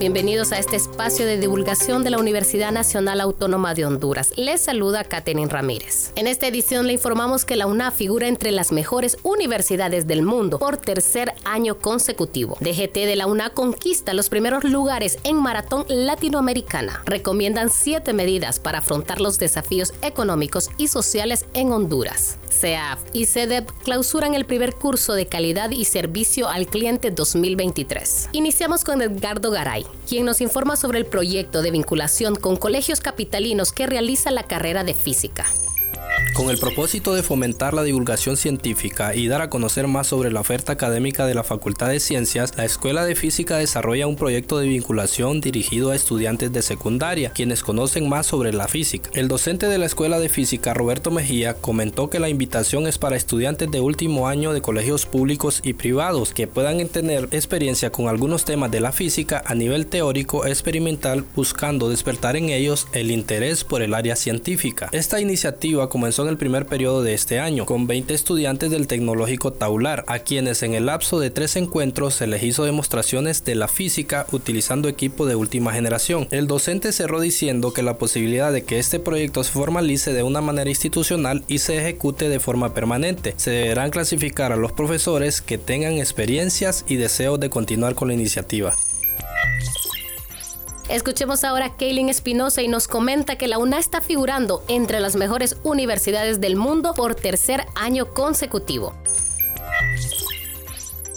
Bienvenidos a este espacio de divulgación de la Universidad Nacional Autónoma de Honduras. Les saluda Katherine Ramírez. En esta edición le informamos que la UNA figura entre las mejores universidades del mundo por tercer año consecutivo. DGT de la UNA conquista los primeros lugares en maratón latinoamericana. Recomiendan siete medidas para afrontar los desafíos económicos y sociales en Honduras. CEAF y CEDEP clausuran el primer curso de calidad y servicio al cliente 2023. Iniciamos con Edgardo Garay, quien nos informa sobre el proyecto de vinculación con colegios capitalinos que realiza la carrera de física. Con el propósito de fomentar la divulgación científica y dar a conocer más sobre la oferta académica de la Facultad de Ciencias, la Escuela de Física desarrolla un proyecto de vinculación dirigido a estudiantes de secundaria, quienes conocen más sobre la física. El docente de la Escuela de Física, Roberto Mejía, comentó que la invitación es para estudiantes de último año de colegios públicos y privados que puedan tener experiencia con algunos temas de la física a nivel teórico experimental, buscando despertar en ellos el interés por el área científica. Esta iniciativa comenzó en el primer periodo de este año, con 20 estudiantes del Tecnológico Taular, a quienes en el lapso de tres encuentros se les hizo demostraciones de la física utilizando equipo de última generación. El docente cerró diciendo que la posibilidad de que este proyecto se formalice de una manera institucional y se ejecute de forma permanente. Se deberán clasificar a los profesores que tengan experiencias y deseos de continuar con la iniciativa. Escuchemos ahora a Kaylin Espinosa y nos comenta que la UNA está figurando entre las mejores universidades del mundo por tercer año consecutivo.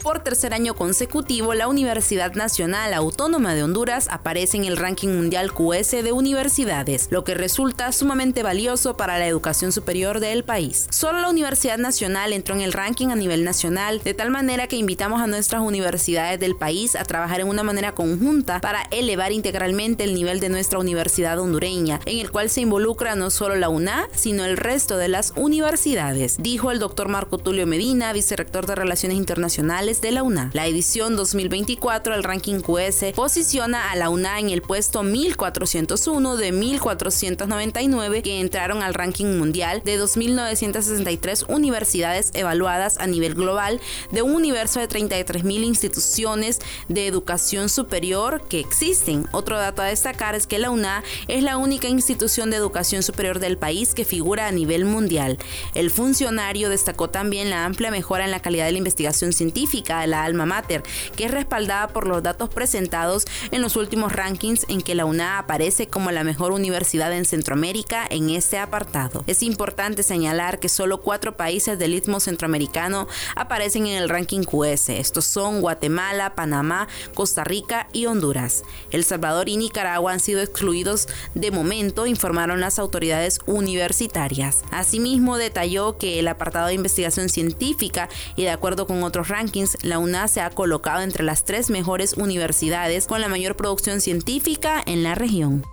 Por tercer año consecutivo, la Universidad Nacional Autónoma de Honduras aparece en el ranking mundial QS de universidades, lo que resulta sumamente valioso para la educación superior del país. Solo la Universidad Nacional entró en el ranking a nivel nacional, de tal manera que invitamos a nuestras universidades del país a trabajar en una manera conjunta para elevar integralmente el nivel de nuestra universidad hondureña, en el cual se involucra no solo la UNA, sino el resto de las universidades, dijo el doctor Marco Tulio Medina, vicerrector de Relaciones Internacionales de la UNA. La edición 2024 del ranking QS posiciona a la UNA en el puesto 1401 de 1499 que entraron al ranking mundial de 2.963 universidades evaluadas a nivel global de un universo de 33.000 instituciones de educación superior que existen. Otro dato a destacar es que la UNA es la única institución de educación superior del país que figura a nivel mundial. El funcionario destacó también la amplia mejora en la calidad de la investigación científica de la alma mater, que es respaldada por los datos presentados en los últimos rankings en que la UNA aparece como la mejor universidad en Centroamérica en este apartado. Es importante señalar que solo cuatro países del istmo centroamericano aparecen en el ranking QS. Estos son Guatemala, Panamá, Costa Rica y Honduras. El Salvador y Nicaragua han sido excluidos de momento, informaron las autoridades universitarias. Asimismo, detalló que el apartado de investigación científica y de acuerdo con otros rankings la UNA se ha colocado entre las tres mejores universidades con la mayor producción científica en la región.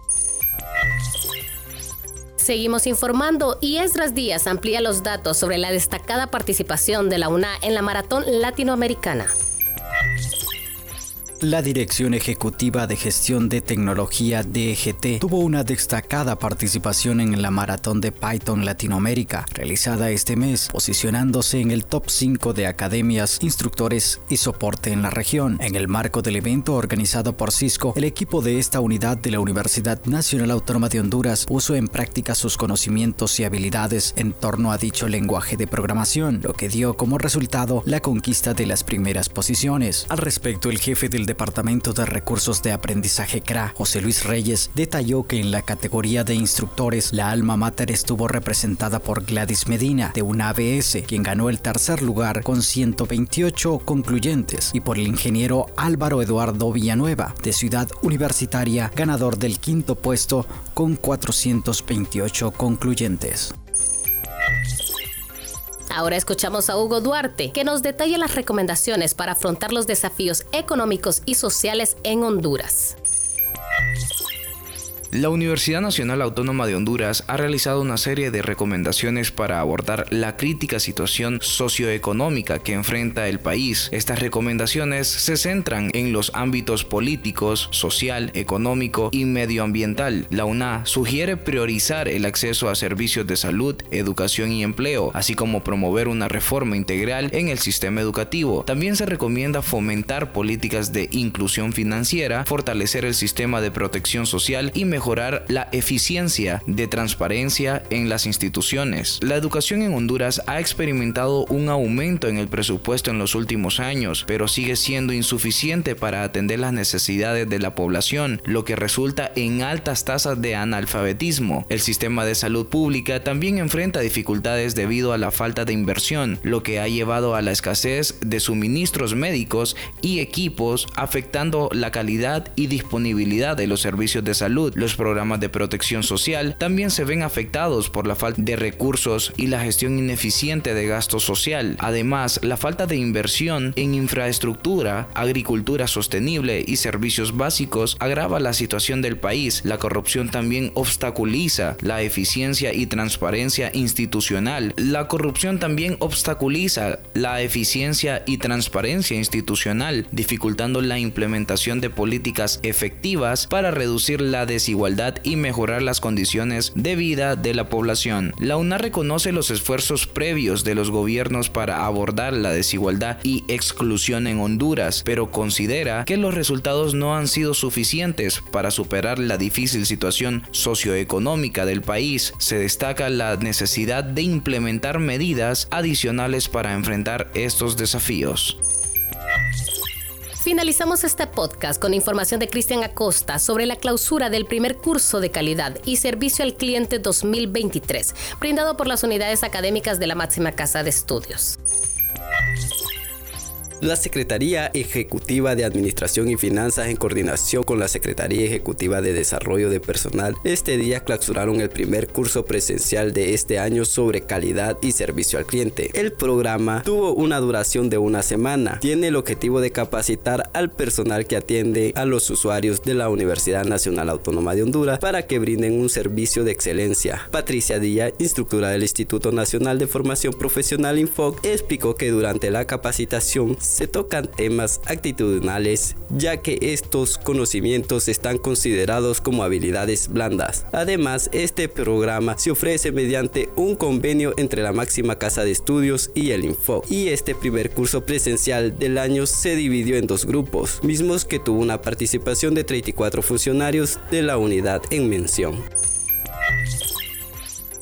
Seguimos informando y Esdras Díaz amplía los datos sobre la destacada participación de la UNA en la Maratón Latinoamericana. La Dirección Ejecutiva de Gestión de Tecnología DGT tuvo una destacada participación en la Maratón de Python Latinoamérica, realizada este mes, posicionándose en el top 5 de academias, instructores y soporte en la región. En el marco del evento organizado por Cisco, el equipo de esta unidad de la Universidad Nacional Autónoma de Honduras puso en práctica sus conocimientos y habilidades en torno a dicho lenguaje de programación, lo que dio como resultado la conquista de las primeras posiciones. Al respecto, el jefe del Departamento de Recursos de Aprendizaje CRA, José Luis Reyes, detalló que en la categoría de instructores, la alma mater estuvo representada por Gladys Medina, de una ABS, quien ganó el tercer lugar con 128 concluyentes, y por el ingeniero Álvaro Eduardo Villanueva, de Ciudad Universitaria, ganador del quinto puesto con 428 concluyentes. Ahora escuchamos a Hugo Duarte, que nos detalla las recomendaciones para afrontar los desafíos económicos y sociales en Honduras. La Universidad Nacional Autónoma de Honduras ha realizado una serie de recomendaciones para abordar la crítica situación socioeconómica que enfrenta el país. Estas recomendaciones se centran en los ámbitos políticos, social, económico y medioambiental. La UNA sugiere priorizar el acceso a servicios de salud, educación y empleo, así como promover una reforma integral en el sistema educativo. También se recomienda fomentar políticas de inclusión financiera, fortalecer el sistema de protección social y mejorar mejorar la eficiencia de transparencia en las instituciones. La educación en Honduras ha experimentado un aumento en el presupuesto en los últimos años, pero sigue siendo insuficiente para atender las necesidades de la población, lo que resulta en altas tasas de analfabetismo. El sistema de salud pública también enfrenta dificultades debido a la falta de inversión, lo que ha llevado a la escasez de suministros médicos y equipos, afectando la calidad y disponibilidad de los servicios de salud. Programas de protección social también se ven afectados por la falta de recursos y la gestión ineficiente de gasto social. Además, la falta de inversión en infraestructura, agricultura sostenible y servicios básicos agrava la situación del país. La corrupción también obstaculiza la eficiencia y transparencia institucional. La corrupción también obstaculiza la eficiencia y transparencia institucional, dificultando la implementación de políticas efectivas para reducir la y mejorar las condiciones de vida de la población. La UNA reconoce los esfuerzos previos de los gobiernos para abordar la desigualdad y exclusión en Honduras, pero considera que los resultados no han sido suficientes para superar la difícil situación socioeconómica del país. Se destaca la necesidad de implementar medidas adicionales para enfrentar estos desafíos. Finalizamos este podcast con información de Cristian Acosta sobre la clausura del primer curso de calidad y servicio al cliente 2023, brindado por las unidades académicas de la máxima casa de estudios. La Secretaría Ejecutiva de Administración y Finanzas en coordinación con la Secretaría Ejecutiva de Desarrollo de Personal este día clausuraron el primer curso presencial de este año sobre calidad y servicio al cliente. El programa tuvo una duración de una semana. Tiene el objetivo de capacitar al personal que atiende a los usuarios de la Universidad Nacional Autónoma de Honduras para que brinden un servicio de excelencia. Patricia Díaz, instructora del Instituto Nacional de Formación Profesional Infoc, explicó que durante la capacitación se tocan temas actitudinales, ya que estos conocimientos están considerados como habilidades blandas. Además, este programa se ofrece mediante un convenio entre la máxima casa de estudios y el Info. Y este primer curso presencial del año se dividió en dos grupos, mismos que tuvo una participación de 34 funcionarios de la unidad en mención.